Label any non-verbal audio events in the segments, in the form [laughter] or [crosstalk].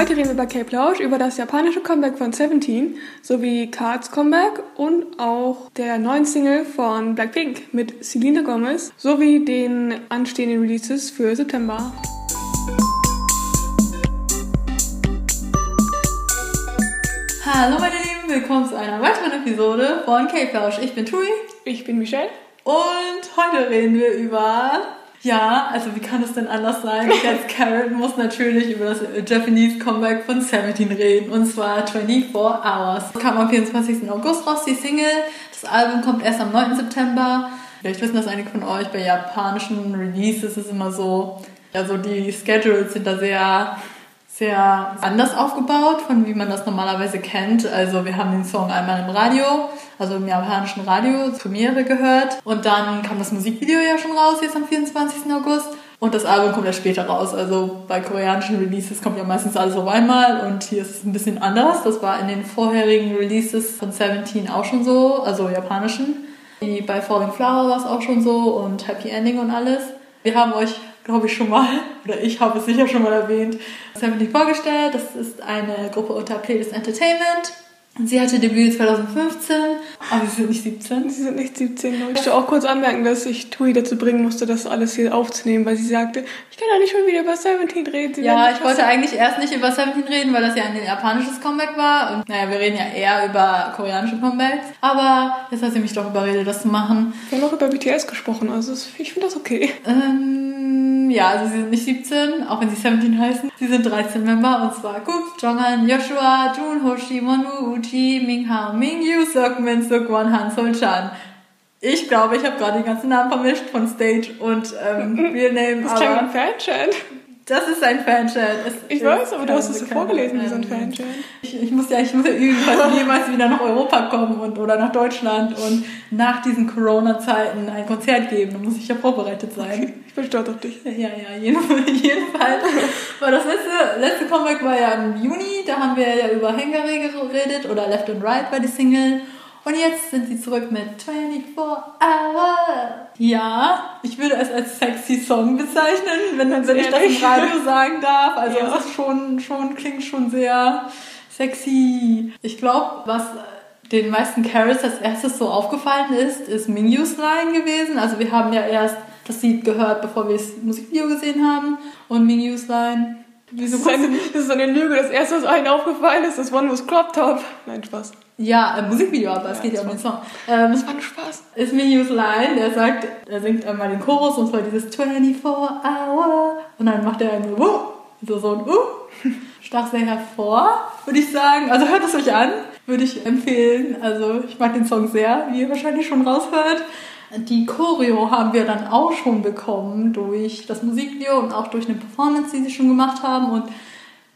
Heute reden wir bei K-Plausch über das japanische Comeback von Seventeen sowie Cards Comeback und auch der neuen Single von Blackpink mit Selena Gomez sowie den anstehenden Releases für September. Hallo meine Lieben, willkommen zu einer weiteren Episode von K-Plausch. Ich bin Tui Ich bin Michelle. und heute reden wir über... Ja, also wie kann es denn anders sein? Als Karen muss natürlich über das Japanese Comeback von Seventeen reden und zwar 24 Hours. Das kam am 24. August raus, die Single. Das Album kommt erst am 9. September. Vielleicht wissen das einige von euch, bei japanischen Releases ist es immer so, also die Schedules sind da sehr sehr anders aufgebaut, von wie man das normalerweise kennt. Also wir haben den Song einmal im Radio, also im japanischen Radio, Premiere gehört. Und dann kam das Musikvideo ja schon raus, jetzt am 24. August. Und das Album kommt ja später raus. Also bei koreanischen Releases kommt ja meistens alles auf einmal und hier ist es ein bisschen anders. Das war in den vorherigen Releases von Seventeen auch schon so, also japanischen. Wie bei Falling Flower war es auch schon so und Happy Ending und alles. Wir haben euch, glaube ich, schon mal, oder ich habe es sicher schon mal erwähnt, Seventeen vorgestellt. Das ist eine Gruppe unter Playlist Entertainment. Sie hatte Debüt 2015, aber sie sind nicht 17. Sie sind nicht 17. Ich möchte auch kurz anmerken, dass ich Tui dazu bringen musste, das alles hier aufzunehmen, weil sie sagte, ich kann doch nicht schon wieder über Seventeen reden. Sie Ja, ich wollte eigentlich erst nicht über Seventeen reden, weil das ja ein japanisches Comeback war. Und naja, wir reden ja eher über koreanische Comebacks. Aber jetzt hat sie mich doch überredet, das zu machen. Wir haben auch über BTS gesprochen, also ich finde das okay. Ähm, ja, also sie sind nicht 17, auch wenn sie 17 heißen. Sie sind 13 Member und zwar Gup, Jonghan, Joshua, Jun, Hoshi, Monu, Uchi, Minghao, Mingyu, Seokmin, Seokwan, Han, Sol-chan. Ich glaube, ich habe gerade die ganzen Namen vermischt von Stage und ähm, [laughs] Real Name, Das aber ein Fanchat. Das ist ein Fanchat. Es Ich weiß, aber du hast es vorgelesen wie so ein ähm, Fanchat. ich, ich muss ja, ich muss ja wir jemals [laughs] wieder nach Europa kommen und, oder nach Deutschland und nach diesen Corona-Zeiten ein Konzert geben. Dann muss ich ja vorbereitet sein. Ich bin stolz auf dich. Ja, ja, jeden- [laughs] jedenfalls. Weil das letzte, letzte Comeback war ja im Juni, da haben wir ja über Hangare geredet oder Left and Right bei die Single. Und jetzt sind sie zurück mit 24 Hours. Ja, ich würde es als sexy Song bezeichnen, wenn, wenn ich das im? Radio sagen darf. Also Ja. es ist schon, schon, klingt schon sehr sexy. Ich glaube, was den meisten Carols als erstes so aufgefallen ist, ist Mingyu's Line gewesen. Also wir haben ja erst das Lied gehört, bevor wir das Musikvideo gesehen haben. Und Mingyu's Line. Das ist, eine, das ist eine Lüge. Das erste, was allen aufgefallen ist, das One was Crop Top. Nein, Spaß. Ja, ein Musikvideo, aber es Ja, geht ja um den Song. Ähm, Das war nur Spaß. ist Minhyu's Line, der sagt, er singt einmal den Chorus und zwar dieses 24 Hour und dann macht er ein Wuh, so, so ein Uh, stach sehr hervor, würde ich sagen. Also hört es euch an, würde ich empfehlen. Also ich mag den Song sehr, wie ihr wahrscheinlich schon raushört. Die Choreo haben wir dann auch schon bekommen durch das Musikvideo und auch durch eine Performance, die sie schon gemacht haben. Und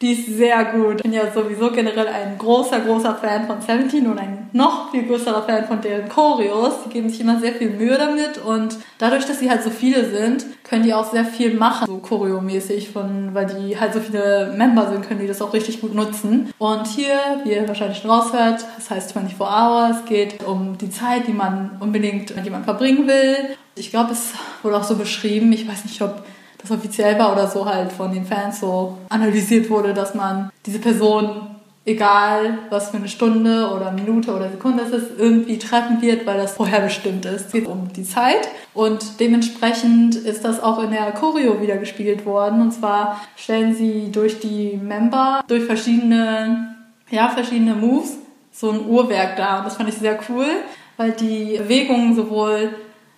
die ist sehr gut. Ich bin ja sowieso generell ein großer, großer Fan von Seventeen und ein noch viel größerer Fan von deren Choreos. Die geben sich immer sehr viel Mühe damit und dadurch, dass sie halt so viele sind, können die auch sehr viel machen, so choreomäßig, von, weil die halt so viele Member sind, können die das auch richtig gut nutzen. Und hier, wie ihr wahrscheinlich schon raushört, das heißt 24 Hours, geht um die Zeit, die man unbedingt mit jemandem verbringen will. Ich glaube, es wurde auch so beschrieben, ich weiß nicht, ob das offiziell war oder so halt von den Fans so analysiert wurde, dass man diese Person, egal was für eine Stunde oder Minute oder Sekunde es ist, irgendwie treffen wird, weil das vorher bestimmt ist. Es geht um die Zeit und dementsprechend ist das auch in der Choreo wieder gespielt worden. Und zwar stellen sie durch die Member, durch verschiedene, ja, verschiedene Moves so ein Uhrwerk dar. Und das fand ich sehr cool, weil die Bewegungen sowohl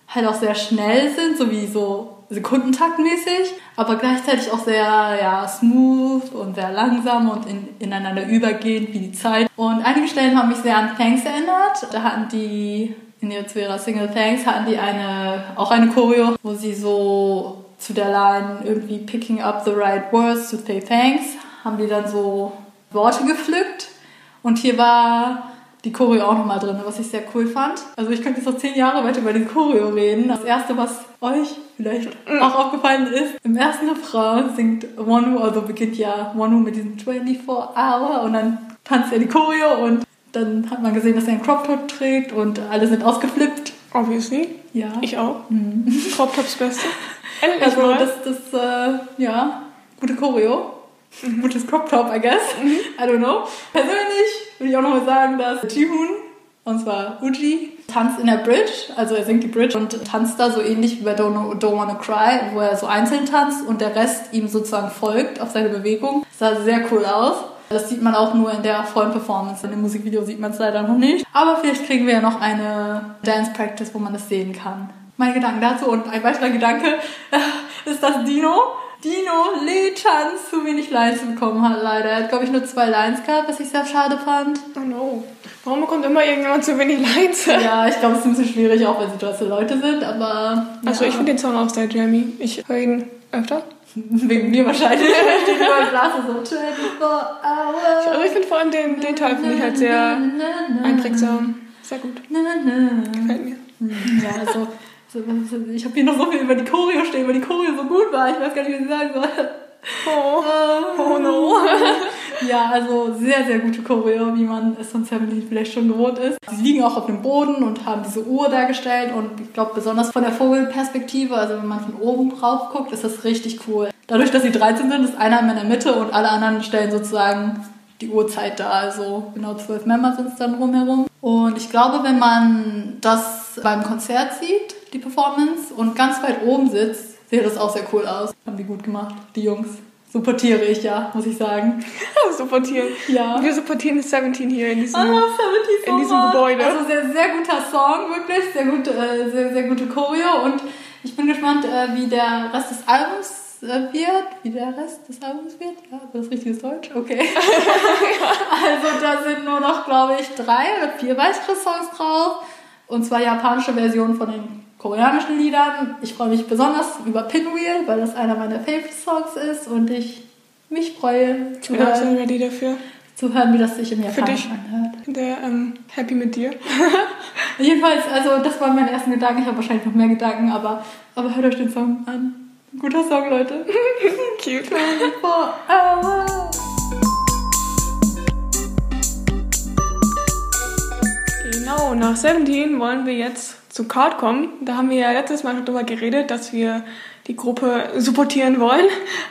halt auch sehr schnell sind, so wie so sekundentaktmäßig, aber gleichzeitig auch sehr ja, smooth und sehr langsam und in, ineinander übergehend wie die Zeit. Und einige Stellen haben mich sehr an Thanks erinnert. Da hatten die in ihrer, zu ihrer Single Thanks hatten die eine auch eine Choreo, wo sie so zu der Line irgendwie picking up the right words to say thanks, haben die dann so Worte gepflückt. Und hier war die Choreo auch nochmal drin, was ich sehr cool fand. Also ich könnte jetzt noch zehn Jahre weiter über die Choreo reden. Das erste, was euch vielleicht auch aufgefallen ist, im ersten Refrain singt Wonu, also beginnt ja Wonu mit diesem 24 Hour und dann tanzt er die Choreo und dann hat man gesehen, dass er einen Crop Top trägt und alle sind ausgeflippt. Obviously. Ja. Ich auch. [laughs] Crop Tops Beste. Endlich Also mal. das, das, äh, ja, gute Choreo. Gutes Crop Top, I guess. I don't know. Persönlich würde ich auch nochmal sagen, dass Jihoon, und zwar Uji, tanzt in der Bridge, also er singt die Bridge und tanzt da so ähnlich wie bei Don't, Don't Wanna Cry, wo er so einzeln tanzt und der Rest ihm sozusagen folgt auf seine Bewegung. Das sah sehr cool aus. Das sieht man auch nur in der vollen Performance. In dem Musikvideo sieht man es leider noch nicht. Aber vielleicht kriegen wir ja noch eine Dance Practice, wo man das sehen kann. Meine Gedanken dazu und ein weiterer Gedanke [laughs] ist, dass Dino Dino Lee Chan zu wenig Lines bekommen hat, leider. Er hat, glaube ich, nur zwei Lines gehabt, was ich sehr schade fand. Oh no. Warum bekommt immer irgendjemand zu wenig Lines? [laughs] Ja, ich glaube, es ist ein bisschen schwierig, auch wenn sie dort Leute sind, aber. Also, ja. ich finde den Song auch sehr jammy. Ich höre ihn öfter. [laughs] Wegen mir wahrscheinlich. [laughs] So 24 Hours. Also, ich finde vor allem den, den Teil finde ich halt sehr einprägsam. Sehr gut. Gefällt mir. Ja, also. Ich habe hier noch so viel über die Choreo stehen, weil die Choreo so gut war. Ich weiß gar nicht, was ich sagen soll. Oh, oh no. [laughs] ja, also sehr, sehr gute Choreo, wie man es von Seventeen vielleicht schon gewohnt ist. Sie liegen auch auf dem Boden und haben diese Uhr dargestellt und ich glaube besonders von der Vogelperspektive, also wenn man von oben drauf guckt, ist das richtig cool. Dadurch, dass sie 13 sind, ist einer in der Mitte und alle anderen stellen sozusagen die Uhrzeit da. Also genau zwölf Member sind es dann rumherum. Und ich glaube, wenn man das beim Konzert sieht, die Performance, und ganz weit oben sitzt, sieht das auch sehr cool aus. Haben die gut gemacht, die Jungs. Supportiere ich ja, muss ich sagen. [laughs] supportieren. Ja. Wir supportieren 17 hier in diesem, love 70 so in diesem. Gebäude. Also sehr, sehr guter Song, wirklich. Sehr gute, äh, sehr, sehr gute Choreo. Und ich bin gespannt, äh, wie der Rest des Albums äh, wird. Wie der Rest des Albums wird. Ja, das ist richtiges Deutsch. Okay. [laughs] also da sind nur noch, glaube ich, drei oder vier weitere Songs drauf. Und zwar japanische Versionen von den koreanischen Liedern. Ich freue mich besonders über Pinwheel, weil das einer meiner Favorite Songs ist und ich mich freue Ich bin absolut ready dafür. zu hören, wie das sich im Für dich. Japanischen anhört. Der, ähm, happy mit dir. [laughs] Jedenfalls, also das waren meine ersten Gedanken. Ich habe wahrscheinlich noch mehr Gedanken, aber, aber hört euch den Song an. Guter Song, Leute. [laughs] Cute. For Genau, nach 17 wollen wir jetzt zu Card kommen. Da haben wir ja letztes Mal schon drüber geredet, dass wir die Gruppe supportieren wollen.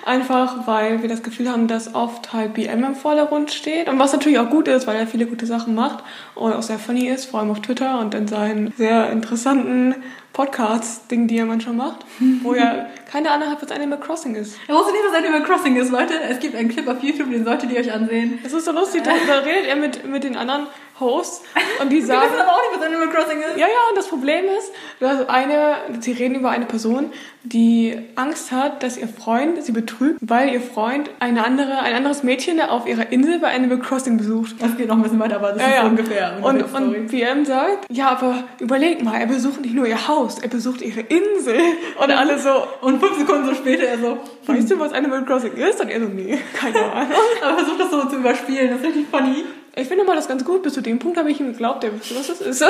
Einfach weil wir das Gefühl haben, dass oft halt BM im Vordergrund steht. Und was natürlich auch gut ist, weil er viele gute Sachen macht und auch sehr funny ist, vor allem auf Twitter und in seinen sehr interessanten Podcasts-Dingen, die er manchmal macht, [laughs] wo ja keine Ahnung hat, was Animal Crossing ist. Er wusste nicht, was Animal Crossing ist, Leute. Es gibt einen Clip auf YouTube, den solltet ihr euch ansehen. Das ist so lustig, da, da redet er mit, mit den anderen Hosts und die Wir sagen... wissen aber auch nicht, was Animal Crossing ist. Ja, ja, und das Problem ist, dass eine, sie reden über eine Person, die Angst hat, dass ihr Freund sie betrügt, weil ihr Freund eine andere, ein anderes Mädchen auf ihrer Insel bei Animal Crossing besucht. Das geht noch ein bisschen weiter, aber das Ja, ist ja. ungefähr. Und, und VM sagt, ja, aber überleg mal, er besucht nicht nur ihr Haus, er besucht ihre Insel. [laughs] Und alle so, und fünf Sekunden so später er so, weißt du, was Animal Crossing ist? Und er so, nee, keine [laughs] Ahnung. aber versucht das so zu überspielen. Das ist richtig funny. Ich finde mal das ganz gut, bis zu dem Punkt habe ich ihm geglaubt, der wusste, was das ist. Ja,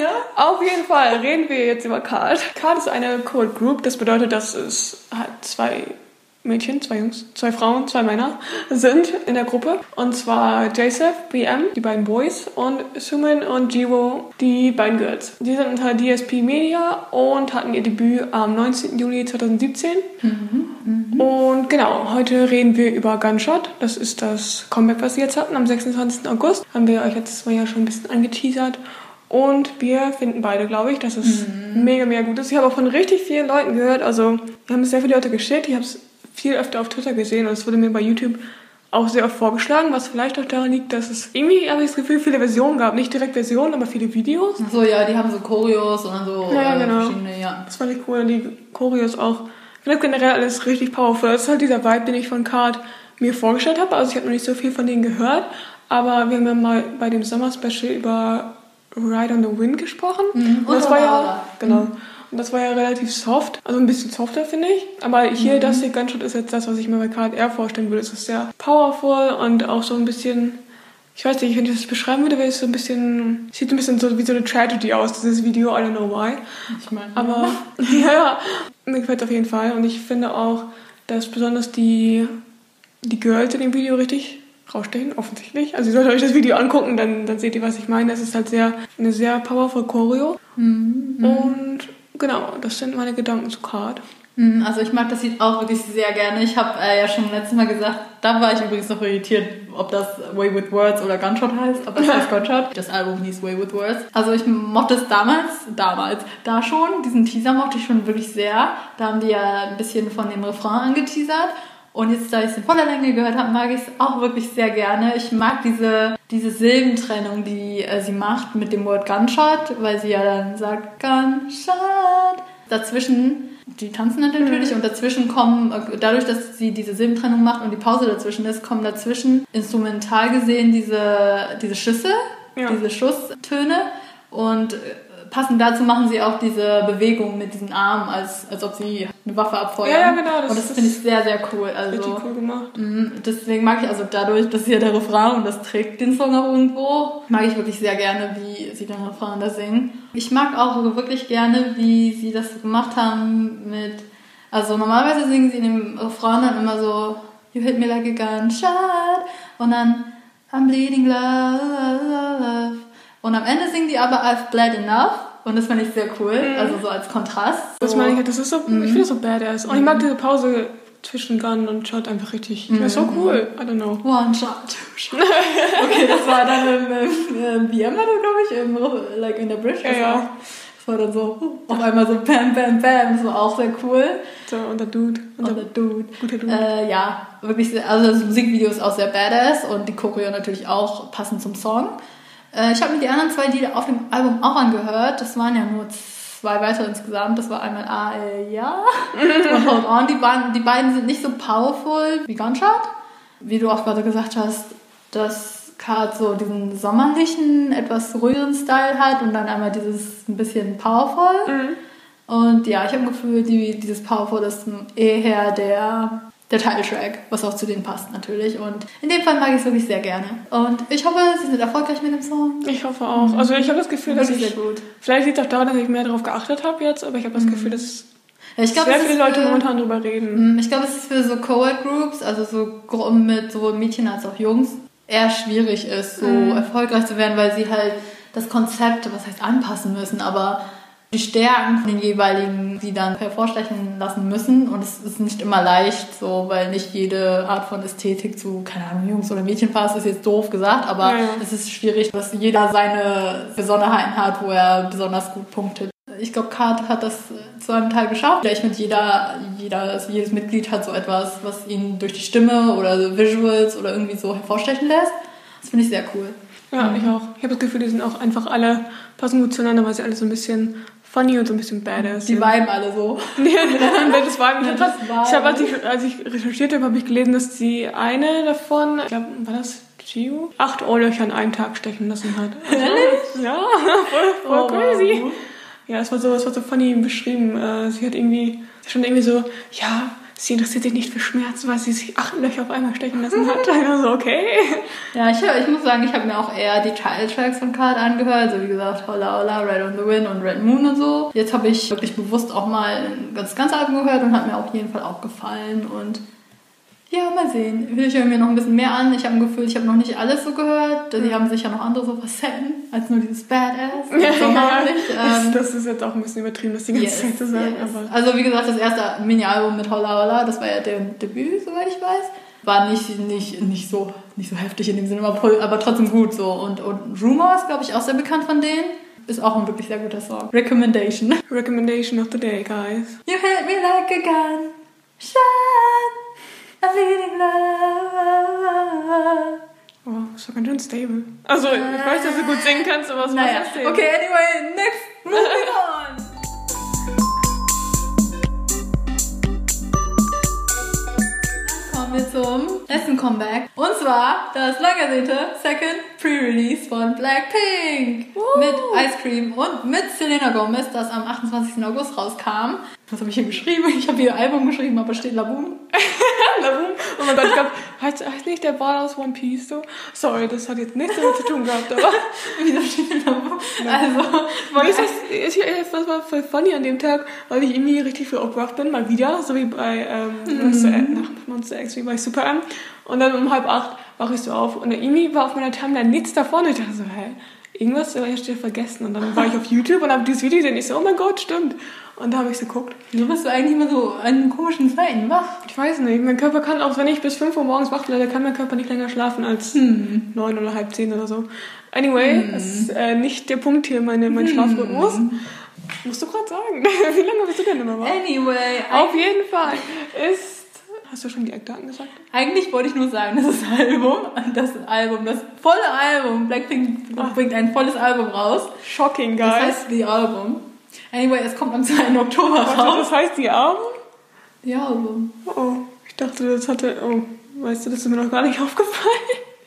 ja. Auf jeden Fall reden wir jetzt über Card. Card ist eine Code Group, das bedeutet, dass es halt zwei Mädchen, zwei Jungs, zwei Frauen, zwei Männer sind in der Gruppe. Und zwar Joseph, BM, die beiden Boys, und Sumin und Jiwo, die beiden Girls. Die sind unter DSP Media und hatten ihr Debüt am 19. Juli 2017. Und genau, heute reden wir über Gunshot. Das ist das Comeback, was sie jetzt hatten. Am 26. August haben wir euch letztes Mal ja schon ein bisschen angeteasert. Und wir finden beide, glaube ich, dass es mega, mega gut ist. Ich habe auch von richtig vielen Leuten gehört. Also, wir haben es sehr viele Leute geschickt. Ich habe es viel öfter auf Twitter gesehen und es wurde mir bei YouTube auch sehr oft vorgeschlagen, was vielleicht auch daran liegt, dass es irgendwie, habe ich das Gefühl, viele Versionen gab. Nicht direkt Versionen, aber viele Videos. Ach so, ja, die haben so Choreos und so Ja, äh, genau. verschiedene, ja. Das fand ich cool. Die Choreos auch. Ich finde generell alles richtig powerful. Das ist halt dieser Vibe, den ich von Card mir vorgestellt habe. Also ich habe noch nicht so viel von denen gehört. Aber wir haben ja mal bei dem Sommer-Special über Ride on the Wind gesprochen. Mhm. Und das war ja, genau. Und das war ja relativ soft. Also ein bisschen softer, finde ich. Aber hier, das hier Gunshot ist jetzt das, was ich mir bei Card eher vorstellen würde. Es ist sehr powerful und auch so ein bisschen ich weiß nicht, wenn ich das beschreiben würde, wäre es so ein bisschen, sieht ein bisschen so wie so eine Tragedy aus, dieses Video, I don't know why. Ich meine, Aber [laughs] ja, ja, mir gefällt es auf jeden Fall. Und ich finde auch, dass besonders die, die Girls in dem Video richtig rausstechen, offensichtlich. Also ihr solltet euch das Video angucken, dann, dann seht ihr, was ich meine. Es ist halt sehr, eine sehr powerful Choreo. Mhm. Und genau, das sind meine Gedanken zu Card. Mm, Also ich mag das Lied auch wirklich sehr gerne. Ich habe äh, ja schon letztes Mal gesagt, da war ich übrigens noch irritiert, ob das Way With Words oder Gunshot heißt, aber es [laughs] heißt Gunshot. Das Album hieß Way With Words. Also ich mochte es damals, damals, da schon, diesen Teaser mochte ich schon wirklich sehr. Da haben die ja ein bisschen von dem Refrain angeteasert. Und jetzt, da ich es in voller Länge gehört habe, mag ich es auch wirklich sehr gerne. Ich mag diese, diese Silbentrennung, die äh, sie macht mit dem Wort Gunshot, weil sie ja dann sagt Gunshot. Dazwischen, die tanzen dann natürlich und dazwischen kommen, äh, dadurch, dass sie diese Silbentrennung macht und die Pause dazwischen ist, kommen dazwischen instrumental gesehen diese, diese Schüsse, Ja. diese Schusstöne und äh, passend dazu machen sie auch diese Bewegung mit diesen Armen, als, als ob sie eine Waffe abfeuern. Ja, ja, genau, das und das finde ich sehr, sehr cool. Also, Richtig cool gemacht. Mhm, Deswegen mag ich also dadurch, dass hier der Refrain und das trägt den Song auch irgendwo, mag ich wirklich sehr gerne, wie sie den Refrain da singen. Ich mag auch wirklich gerne, wie sie das gemacht haben mit, also normalerweise singen sie in dem Refrain dann immer so, you hit me like a gunshot und dann I'm bleeding love und am Ende singen die aber I've bled enough und das fand ich sehr cool, also so als Kontrast. Das so. meine ich, halt, das ist so, ich finde das so badass. Und ich mag diese Pause zwischen Gun und Shot einfach richtig. Das ist so cool. I don't know. One shot, two [laughs] shot. Okay, das war dann im, im, im war das, glaube ich, im, like in der Bridge. Das, Ja, ja. War, das war dann so, uh, auf einmal so bam, bam, bam. Das war auch sehr cool. So, und der Dude. Und Und der, Dude. guter Dude. Äh, ja, wirklich, also das Musikvideo ist auch sehr badass und die Choreo natürlich auch passend zum Song. Äh, ich habe mir die anderen zwei Lieder auf dem Album auch angehört. Das waren ja nur zwei weitere insgesamt. Das war einmal A, äh, ja [laughs] und Hold On. Die, beiden- die beiden sind nicht so powerful wie Gunshot. Wie du auch gerade gesagt hast, dass Card so diesen sommerlichen, etwas ruhigeren Style hat und dann einmal dieses ein bisschen powerful. Und ja, ich habe ein Gefühl, die, dieses Powerful ist eher der, der Titeltrack, was auch zu denen passt natürlich. Und in dem Fall mag ich es wirklich sehr gerne. Und ich hoffe, sie sind erfolgreich mit dem Song. ich hoffe auch. Also ich habe das Gefühl, dass Wirklich ich... sehr gut. Vielleicht liegt es auch daran, dass ich mehr darauf geachtet habe jetzt, aber ich habe das Gefühl, dass Ja, ich glaube, sehr es viele Leute für- momentan drüber reden. Mm, Ich glaube, es ist für so Co-ed-Groups, also so Gruppen mit sowohl Mädchen als auch Jungs, eher schwierig ist, so erfolgreich zu werden, weil sie halt das Konzept, was heißt anpassen müssen, aber die Stärken von den jeweiligen, die dann hervorstechen lassen müssen. Und es ist nicht immer leicht, so, weil nicht jede Art von Ästhetik zu, keine Ahnung, Jungs oder Mädchen passt, ist jetzt doof gesagt, aber Ja, es ist schwierig, dass jeder seine Besonderheiten hat, wo er besonders gut punktet. Ich glaube, Kat hat das äh, zu einem Teil geschafft. Vielleicht mit jeder, jeder, also jedes Mitglied hat so etwas, was ihn durch die Stimme oder Visuals oder irgendwie so hervorstechen lässt. Das finde ich sehr cool. Ja, ich auch. Ich habe das Gefühl, die sind auch einfach alle, passen gut zueinander, weil sie alle so ein bisschen funny und so ein bisschen badass Die viben alle so. [laughs] Ja, das war ich das habe ich hab, als ich als ich recherchiert habe, habe ich gelesen, dass die eine davon, ich glaube, war das Gio, acht Ohrlöcher an einem Tag stechen lassen hat. Also, Ja, voll, voll Oh, crazy. wow. Ja, es war so, es war so funny beschrieben. Äh, Sie hat irgendwie schon irgendwie so, ja, sie interessiert sich nicht für Schmerz, weil sie sich acht Löcher auf einmal stechen lassen hat. Ich [laughs] war so, okay. Ja, ich, ich muss sagen, ich habe mir auch eher die Titeltracks von Card angehört. Also wie gesagt, Holla Holla, Red on the Wind und Red Moon und so. Jetzt habe ich wirklich bewusst auch mal das ganze Album gehört und hat mir auf jeden Fall auch gefallen. Und ja, mal sehen. Ich höre mir noch ein bisschen mehr an. Ich habe ein Gefühl, ich habe noch nicht alles so gehört. Die haben sicher noch andere so Facetten als nur dieses Badass. und sommerlich. das, Ähm, das ist jetzt auch ein bisschen übertrieben, das die ganze Yes, Zeit zu sagen. yes. Aber Also wie gesagt, das erste Mini-Album mit Holla Holla, das war ja der Debüt, soweit ich weiß. War nicht, nicht, nicht, so, nicht so heftig in dem Sinne, aber, trotzdem gut so. Und, und Rumors, glaube ich, auch sehr bekannt von denen. Ist auch ein wirklich sehr guter Song. Recommendation. Recommendation of the day, guys. You hit me like a gun. Shot. I'm feeling love. Oh, ist doch ganz schön stable. Also, ich weiß, dass du gut singen kannst, aber es war Naja, stable. okay, anyway, next. Moving [laughs] on. Kommen wir zum letzten Comeback. Und zwar das lang ersehnte Second Pre-Release von Blackpink. Mit Ice Cream und mit Selena Gomez, das am 28. August rauskam. Was habe ich hier geschrieben? Ich habe hier Album geschrieben, aber steht Laboom. [laughs] Laboom. Oh mein Gott, ich heißt, heißt nicht der Ball aus One Piece so? Sorry, das hat jetzt nichts damit zu tun gehabt, aber. [laughs] Laboom? Also, Weil ist das, ist hier, das war voll funny an dem Tag, weil ich irgendwie richtig viel aufgewacht bin, mal wieder, so wie bei ähm, Monster, nach Monster X, wie bei Super M. Und dann um halb acht wache ich so auf und irgendwie war auf meiner Timeline nichts davon. Und ich dachte so, hä? Irgendwas habe ich vergessen. Und dann war ich auf YouTube und habe dieses Video gesehen. Ich so, oh mein Gott, stimmt. Und da habe ich es geguckt. Wieso bist du eigentlich immer so an komischen Zeiten wach? Ich weiß nicht, mein Körper kann, auch wenn ich bis 5 Uhr morgens wach bleibe, kann mein Körper nicht länger schlafen als Hm. 9 oder halb 10 oder so. Anyway, das ist äh, nicht der Punkt hier, meine, mein Schlafrhythmus. Musst du gerade sagen. [laughs] Wie lange bist du denn immer wach? Anyway, Auf jeden Fall ist... Hast du schon die Eckdaten gesagt? eigentlich wollte ich nur sagen, das ist Album, das Album, das volle Album, Blackpink bringt ein volles Album raus. Shocking, Das guys. heißt die Album. Anyway, es kommt am 2. Oktober Warte, raus. das heißt die Arme? Die Album. Oh, oh, ich dachte, das hatte. Oh, weißt du, das ist mir noch gar nicht [laughs] aufgefallen.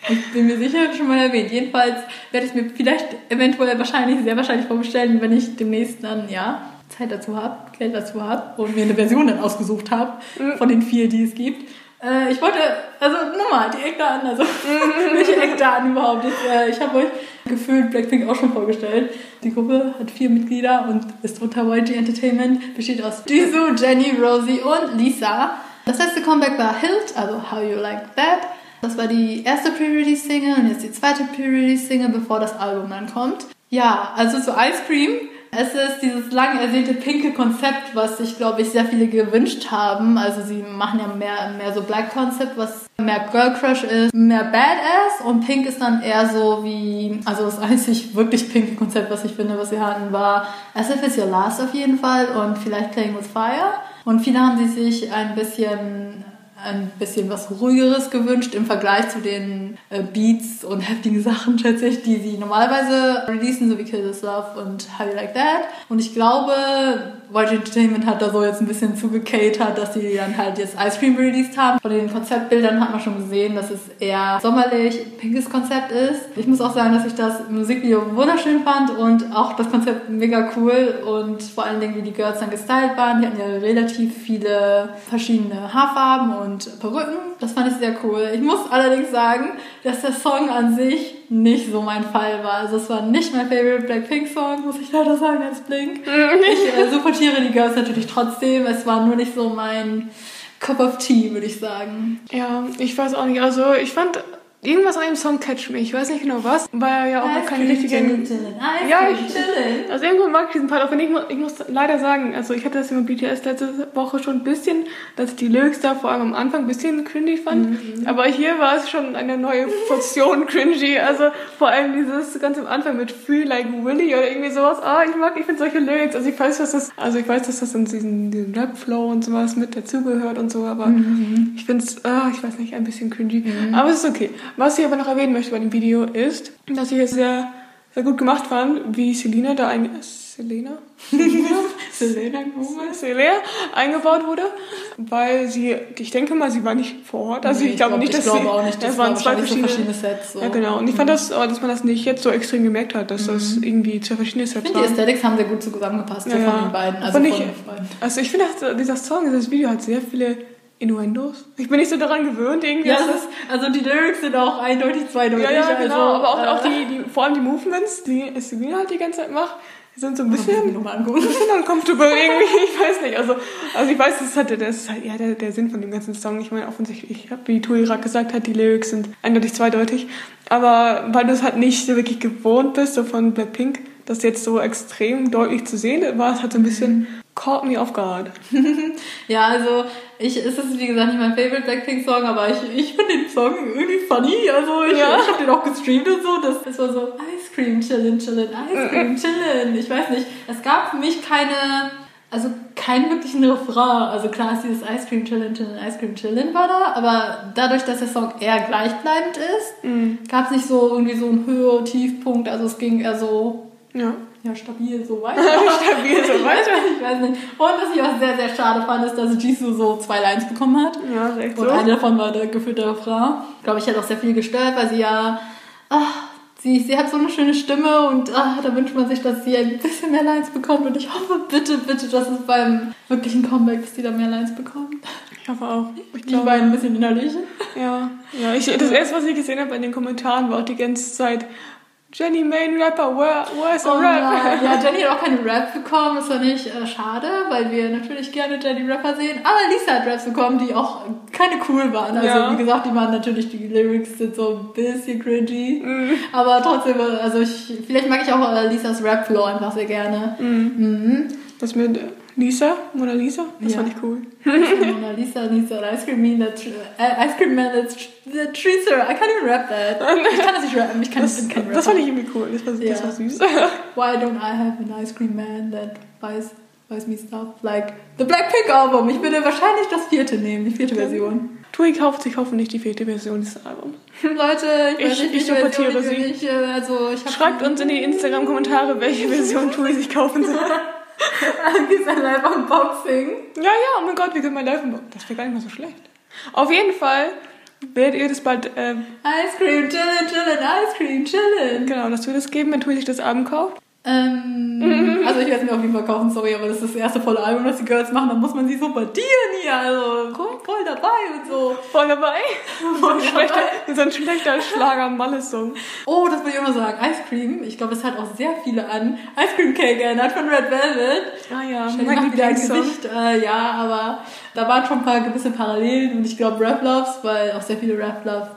Ich bin mir sicher, schon mal erwähnt. Jedenfalls werde ich mir vielleicht eventuell wahrscheinlich, sehr wahrscheinlich vorbestellen, wenn ich demnächst dann, ja, Zeit dazu habe, Geld dazu habe und mir eine Version dann ausgesucht habe von den vier, die es gibt. Äh, ich wollte, also nochmal, die Eckdaten, also [laughs] welche Eckdaten überhaupt? Jetzt, äh, ich habe euch gefühlt Blackpink auch schon vorgestellt. Die Gruppe hat vier Mitglieder und ist unter YG Entertainment, besteht aus Jisoo, Jenny, Rosie und Lisa. Das letzte Comeback war Hilt, also How You Like That. Das war die erste Pre-Release-Single und jetzt die zweite Pre-Release-Single, bevor das Album dann kommt. Ja, also zu Ice Cream. Es ist dieses lang ersehnte pinke Konzept, was sich, glaube ich, sehr viele gewünscht haben. Also sie machen ja mehr, mehr so Black Concept, was mehr Girl Crush ist, mehr Badass und Pink ist dann eher so wie, also das einzig wirklich pinke Konzept, was ich finde, was sie hatten, war As If It's Your Last auf jeden Fall und vielleicht Playing With Fire. Und viele haben sie sich ein bisschen ein bisschen was ruhigeres gewünscht im Vergleich zu den äh, Beats und heftigen Sachen, schätze ich, die sie normalerweise releasen, so wie Kill This Love und How You Like That. Und ich glaube, YG Entertainment hat da so jetzt ein bisschen zugecatert, dass sie dann halt jetzt Ice Cream released haben. Von den Konzeptbildern hat man schon gesehen, dass es eher sommerlich, pinkes Konzept ist. Ich muss auch sagen, dass ich das Musikvideo wunderschön fand und auch das Konzept mega cool und vor allen Dingen, wie die Girls dann gestylt waren. Die hatten ja relativ viele verschiedene Haarfarben und Perücken. Das fand ich sehr cool. Ich muss allerdings sagen, dass der Song an sich nicht so mein Fall war. Also es war nicht mein Favorite Blackpink Song, muss ich leider sagen, als Blink. [laughs] Ich äh, supportiere die Girls natürlich trotzdem. Es war nur nicht so mein Cup of Tea, würde ich sagen. Ja, ich weiß auch nicht. Also, ich fand irgendwas an dem Song catch mich. Ich weiß nicht genau was, weil er ja auch noch keine richtigen. Ja, ich- chillen. Also irgendwo mag ich diesen Part, auch wenn ich, ich muss leider sagen, also ich hatte das mit BTS letzte Woche schon ein bisschen, dass ich die Lyrics da vor allem am Anfang ein bisschen cringy fand. Aber hier war es schon eine neue Portion [laughs] cringy. Also vor allem dieses ganz am Anfang mit Free Like Willy oder irgendwie sowas. Ah, ich mag, ich finde solche Lyrics. Also ich weiß, dass das, also ich weiß, dass das in diesen, diesen Rap-Flow und sowas mit dazugehört und so, aber ich finde es, ah, ich weiß nicht, ein bisschen cringy. Aber es ist okay. Was ich aber noch erwähnen möchte bei dem Video ist, dass ich es sehr, sehr gut gemacht fand, wie Selina da ein, Selena? [laughs] Selena Gomez. Selena eingebaut wurde, weil sie, ich denke mal, sie war nicht vor Ort. Also ich glaube nicht, dass ich glaube sie, auch nicht, das waren waren zwei wahrscheinlich so verschiedene, verschiedene Sets. So. ja genau. Und ich fand das, äh, dass man das nicht jetzt so extrem gemerkt hat, dass das irgendwie zwei verschiedene Ich Sets finde, die waren. Aesthetics haben sehr gut zusammengepasst so Ja, von ja. den beiden. Also von ich- den Freunden. Also ich finde, dieser Song, dieses Video hat sehr viele Innuendos. Ich bin nicht so daran gewöhnt irgendwie. Ja, also die Lyrics sind auch eindeutig zweideutig. Ja, ja, genau. Also, aber auch, äh, auch die, die, vor allem die Movements, die Selina halt die ganze Zeit macht, sind so ein bisschen, angucken. ein bisschen uncomfortable irgendwie. [laughs] Ich weiß nicht. Also, also ich weiß, das ist halt, das ist halt ja, der, der Sinn von dem ganzen Song. Ich meine, offensichtlich, wie Tuirak gesagt hat, die Lyrics sind eindeutig zweideutig. Aber weil du es halt nicht so wirklich gewohnt bist, so von Blackpink, das jetzt so extrem deutlich zu sehen, war es halt so ein bisschen caught me off guard. [laughs] Ja, also ich, es ist wie gesagt nicht mein Favorite Blackpink-Song, aber ich, ich finde den Song irgendwie funny. Also ich, Ja. ich habe den auch gestreamt und so. Das, das war so Ice Cream chillen, chillen, Ice Cream chillen. Ich weiß nicht. Es gab für mich keine, also keinen wirklichen Refrain. Also klar ist dieses Ice Cream chillen, chillen, Ice Cream chillen war da, aber dadurch, dass der Song eher gleichbleibend ist, gab es nicht so irgendwie so einen Höhe, Tiefpunkt. Also es ging eher so Ja. Ja, stabil so weiter. [laughs] Stabil so [laughs] weiter. Ich weiß nicht. Und was ich auch sehr, sehr schade fand, ist, dass Jisoo so zwei Lines bekommen hat. Ja, ist echt Und so. eine davon war der geführte Refrain. Ich glaube, ich hat auch sehr viel gestört, weil sie ja, ach, sie, sie hat so eine schöne Stimme und ach, da wünscht man sich, dass sie ein bisschen mehr Lines bekommt. Und ich hoffe bitte, bitte, dass es beim wirklichen Comeback, dass sie da mehr Lines bekommt. Ich hoffe auch. Ich Die beiden ein bisschen innerlich. Ja, ja ich, das erste, was ich gesehen habe in den Kommentaren, war auch die ganze Zeit Jenny Main Rapper, where, where's the Oh rap? nein. [laughs] Ja, Jenny hat auch keine Rap bekommen, das war nicht äh, schade, weil wir natürlich gerne Jenny Rapper sehen. Aber Lisa hat Raps bekommen, die auch keine cool waren. Also Ja. wie gesagt, die waren natürlich, die Lyrics sind so ein bisschen cringy. Mhm. Aber trotzdem, also ich, vielleicht mag ich auch äh, Lisas Rap-Flow einfach sehr gerne. Mhm. Das mit äh, Lisa, Mona Lisa, das Ja. fand ich cool. [laughs] Mona Lisa needs an ice cream man uh, ice cream man that's the treats her. I can't even rap that. Ich kann das nicht rappen. Ich kann Das, kein Rapper. das fand ich irgendwie cool, das war, das Ja. war süß. [laughs] Why don't I have an ice cream man that buys buys me stuff like the Blackpink Album? Ich würde wahrscheinlich das vierte nehmen, die vierte Version. Tui kauft sich hoffentlich die vierte Version des Albums. [laughs] Leute, ich, Ich- nicht, ich supportiere sie. Ich, äh, also ich Schreibt uns in die Instagram-Kommentare, welche Version Tui sich kaufen soll. [laughs] Gibt's ein Live-Unboxing? Ja, ja, oh mein Gott, wir können mal live Das wäre gar nicht mal so schlecht. Auf jeden Fall werdet ihr das bald, äh, Ice Cream, chillin', chillin', Ice Cream, chillin'. genau, dass wir das geben, wenn Tui sich das Album kauft. Ähm, [laughs] also ich werde es mir auf jeden Fall kaufen, sorry, aber das ist das erste volle Album, das die Girls machen, da muss man sie supportieren hier, also voll, voll dabei und so. Voll dabei. So ein Voll schlechter, dabei. so ein schlechter Schlager-Malle-Song. Oh, das will ich noch sagen, Ice Cream, ich glaube, es hat auch sehr viele an Ice Cream Cake erinnert von Red Velvet. Ah ja, Shelly mein wieder ein. Gesicht, äh, ja, aber da waren schon ein paar gewisse Parallelen und ich glaube Rap Loves, weil auch sehr viele Rap Love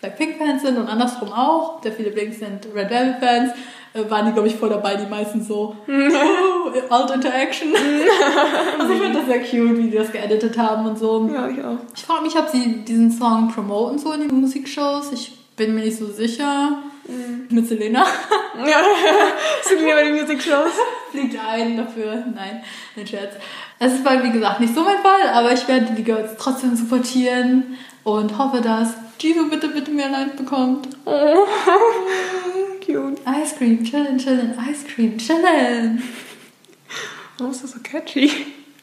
Blackpink Fans sind und andersrum auch, sehr viele Blinks sind Red Velvet Fans, äh, waren die glaube ich voll dabei, die meisten so [laughs] oh, Alt Interaction. [laughs] also ich finde das sehr cute, wie die das geeditet haben und so. Ja, ich auch. Ich frage mich, ob sie diesen Song promoten so in den Musikshows. Ich bin mir nicht so sicher. Mit Selena. [laughs] Ja, sind wir bei den Music-Shows. fliegt ein dafür. Nein, ein Scherz. Es ist wie gesagt, nicht so mein Fall, aber ich werde die Girls trotzdem supportieren und hoffe, dass Jisoo bitte, bitte mehr Live bekommt. Oh, cute. Ice Cream, chillin', chillin', Ice Cream, chillin'. Warum ist das so catchy?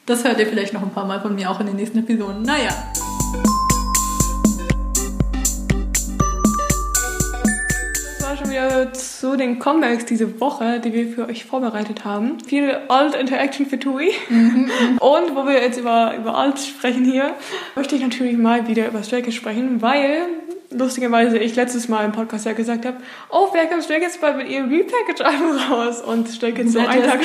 Das hört ihr vielleicht noch ein paar Mal von mir auch in den nächsten Episoden. Naja. Das war schon wieder zu den Comebacks diese Woche, die wir für euch vorbereitet haben. Viel Alt-Interaction für Tui. Und wo wir jetzt über, über Alt sprechen hier, möchte ich natürlich mal wieder über Stray sprechen, weil lustigerweise ich letztes Mal im Podcast ja gesagt habe, oh, wer kommt Kids bald mit ihrem Repackage-Album raus? Und Stray Kids so einen Tag?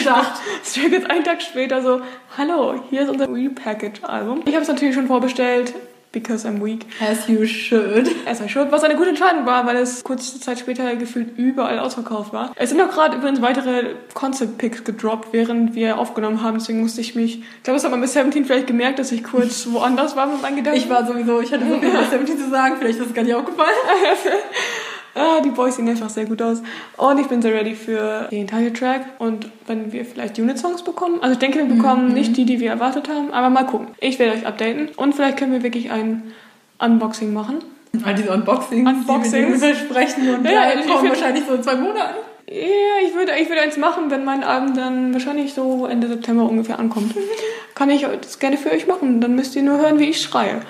Stray [laughs] einen Tag später so, hallo, hier ist unser Repackage-Album. Ich habe es natürlich schon vorbestellt, because I'm weak. As you should. Es war schuld, was eine gute Entscheidung war, weil es kurze Zeit später gefühlt überall ausverkauft war. Es sind auch gerade übrigens weitere Concept-Picks gedroppt, während wir aufgenommen haben. Deswegen musste ich mich, ich glaube, das hat man bis 17 vielleicht gemerkt, dass ich kurz [laughs] woanders war mit meinen Gedanken. Ich war sowieso, ich hatte so viel was [laughs] damit zu sagen, vielleicht ist es gar nicht aufgefallen. [laughs] Ah, die Boys sehen einfach sehr gut aus. Und ich bin sehr ready für den Titeltrack. Und wenn wir vielleicht Unit-Songs bekommen. Also ich denke, wir bekommen nicht die, die wir erwartet haben. Aber mal gucken. Ich werde euch updaten. Und vielleicht können wir wirklich ein Unboxing machen. All diese Unboxings, Unboxings. die wir versprechen und Ja, ja, kommen wahrscheinlich so in zwei Monaten. Ja, ich würde, ich würde eins machen, wenn mein Abend dann wahrscheinlich so Ende September ungefähr ankommt. [laughs] Kann ich das gerne für euch machen. Dann müsst ihr nur hören, wie ich schreie.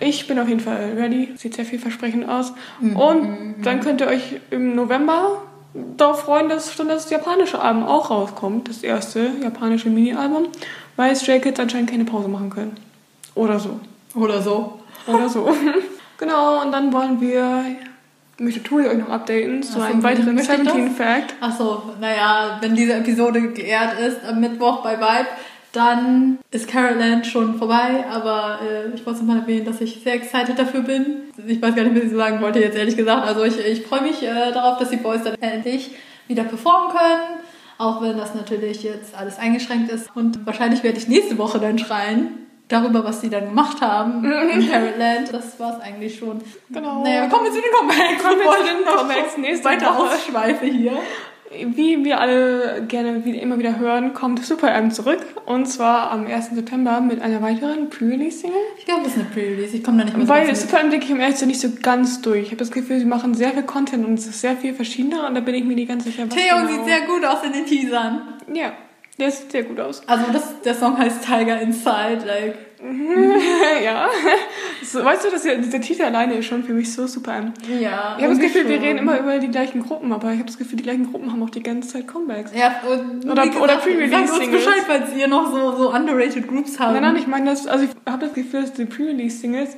Ich bin auf jeden Fall ready. Sieht sehr vielversprechend aus. Und dann könnt ihr euch im November darauf freuen, dass schon das japanische Album auch rauskommt. Das erste japanische Mini-Album. Weil Stray Kids anscheinend keine Pause machen können. Oder so. Oder so. Oder so. [laughs] genau, und dann wollen wir, möchte Tui euch noch updaten zu so, einem weiteren möchte ich das? 17-Fact. Achso, naja, wenn diese Episode geehrt ist am Mittwoch bei Vibe, dann ist Carolland schon vorbei, aber äh, ich wollte mal erwähnen, dass ich sehr excited dafür bin. Ich weiß gar nicht, was ich sagen wollte jetzt ehrlich gesagt. Also ich, ich freue mich äh, darauf, dass die Boys dann endlich wieder performen können. Auch wenn das natürlich jetzt alles eingeschränkt ist. Und wahrscheinlich werde ich nächste Woche dann schreien darüber, was sie dann gemacht haben [laughs] in Carolland. Das war's eigentlich schon. Genau. Naja, kommen wir zu den Comebacks. Kommen wir zu den [laughs] Comebacks nächste weiter Woche. ausschweife hier. Wie wir alle gerne wieder, immer wieder hören, kommt Super M zurück. Und zwar am 1. September mit einer weiteren Pre-Release-Single. Ich glaube, das ist eine Pre-Release. Ich komme da nicht mehr so Weil ganz mit. Super M denke ich im ersten nicht so ganz durch. Ich habe das Gefühl, sie machen sehr viel Content und es ist sehr viel verschiedener und da bin ich mir nicht ganz sicher, was Theo genau. sieht sehr gut aus in den Teasern. Ja, der sieht sehr gut aus. Also das, der Song heißt Tiger Inside. Like, [laughs] ja. So, weißt du, dass der, dieser Titel alleine ist schon für mich so Super M. ja. Ich habe das Gefühl, wir schon. reden immer über die gleichen Gruppen, aber ich habe das Gefühl, die gleichen Gruppen haben auch die ganze Zeit Comebacks. Ja, und Oder- gesagt, oder Pre-Release Sagt uns. Bescheid, falls ihr noch so, so underrated Groups habt. Nein, nein, ich meine das, also ich habe das Gefühl, dass die Pre-Release-Singles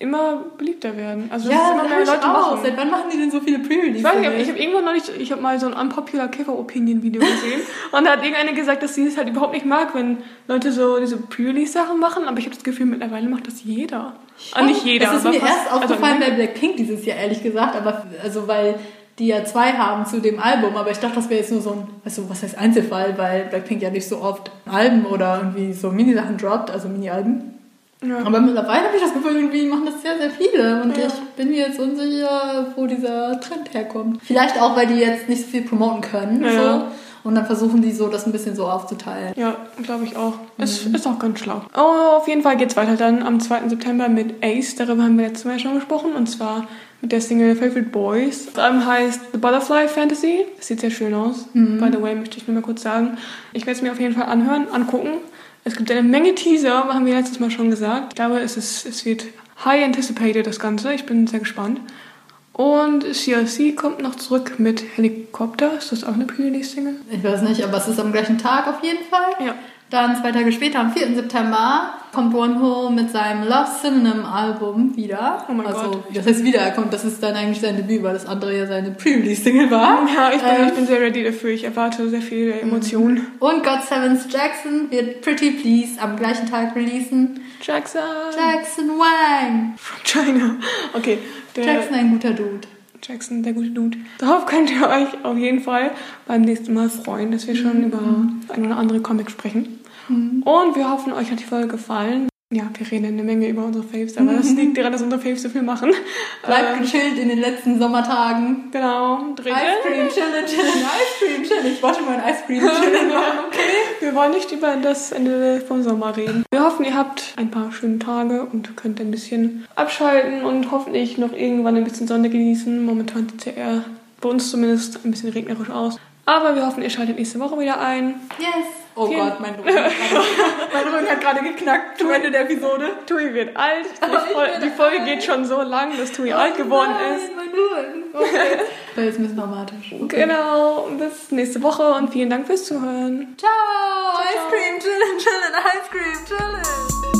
immer beliebter werden. Also Ja, immer mehr Leute auch. machen. Seit wann machen die denn so viele Pre-Release? Ich weiß nicht, ich habe irgendwann noch nicht, ich habe mal so ein Unpopular Kicker Opinion Video gesehen [laughs] und da hat irgendeine gesagt, dass sie es halt überhaupt nicht mag, wenn Leute so diese Pre-Release Sachen machen, aber ich habe das Gefühl, mittlerweile macht das jeder. Ah, nicht jeder, Das ist mir fast- erst also aufgefallen eine bei Blackpink dieses Jahr, ehrlich gesagt, aber also weil die ja zwei haben zu dem Album, aber ich dachte, das wäre jetzt nur so ein, also was heißt Einzelfall, weil Blackpink ja nicht so oft Alben oder irgendwie so Mini-Sachen droppt, also Mini-Alben. Ja. Aber mittlerweile habe ich das Gefühl, irgendwie machen das sehr, sehr viele und Ja. ich bin mir jetzt unsicher, wo dieser Trend herkommt. Vielleicht auch, weil die jetzt nicht so viel promoten können, Ja. so. Und dann versuchen die so, das ein bisschen so aufzuteilen. Ja, glaube ich auch. Es Mhm. ist auch ganz schlau. Oh, auf jeden Fall geht's weiter dann am 2. September mit Ace. Darüber haben wir letztes Mal schon gesprochen. Und zwar mit der Single Favorite Boys. Das Album heißt The Butterfly Fantasy. Das sieht sehr schön aus. Mhm. By the way, möchte ich nur mal kurz sagen. Ich werde es mir auf jeden Fall anhören, angucken. Es gibt eine Menge Teaser, haben wir letztes Mal schon gesagt. Ich glaube, es, ist, es wird high anticipated, das Ganze. Ich bin sehr gespannt. Und CLC kommt noch zurück mit Helikopter. Ist das auch eine Pre-Release-Single? Ich weiß nicht, aber es ist am gleichen Tag auf jeden Fall. Ja. Dann zwei Tage später, am 4. September, kommt Wonho mit seinem Love Synonym Album wieder. Oh mein also, Gott. Das heißt wieder, er kommt, das ist dann eigentlich sein Debüt, weil das andere ja seine Pre-Release-Single war. Ja, ich bin, Ähm, ich bin sehr ready dafür. Ich erwarte sehr viele Emotionen. Und God Sevens Jackson wird Pretty Please am gleichen Tag releasen. Jackson! Jackson Wang. From China. Okay, Jackson, ein guter Dude. Jackson, der gute Dude. Darauf könnt ihr euch auf jeden Fall beim nächsten Mal freuen, dass wir schon über ein oder andere Comic sprechen. Und wir hoffen, euch hat die Folge gefallen. Ja, wir reden eine Menge über unsere Faves, aber das liegt daran, dass unsere Faves so viel machen. Bleibt Ähm, gechillt in den letzten Sommertagen. genau, dritte. Ice Cream chillen, Ice Cream [laughs] chillen. Ich wollte mal ein Ice Cream chillen [laughs] machen, okay? Wir wollen nicht über das Ende vom Sommer reden. Wir hoffen, ihr habt ein paar schöne Tage und könnt ein bisschen abschalten und hoffentlich noch irgendwann ein bisschen Sonne genießen. Momentan sieht es ja eher bei uns zumindest ein bisschen regnerisch aus. Aber wir hoffen, ihr schaltet nächste Woche wieder ein. Yes. Oh Vielen- Gott, mein Rücken, hat gerade- [laughs] mein Rücken hat gerade geknackt zum Ende der Episode. Tui wird alt. Die, [laughs] Fol die Folge alt. geht schon so lang, dass Tui alt geworden Nein, ist. mein Rücken. Okay. Das war jetzt ein bisschen dramatisch. Okay. Genau, bis nächste Woche und vielen Dank fürs Zuhören. Ciao. Ice Cream chillen, chillen, Ice Cream chillen.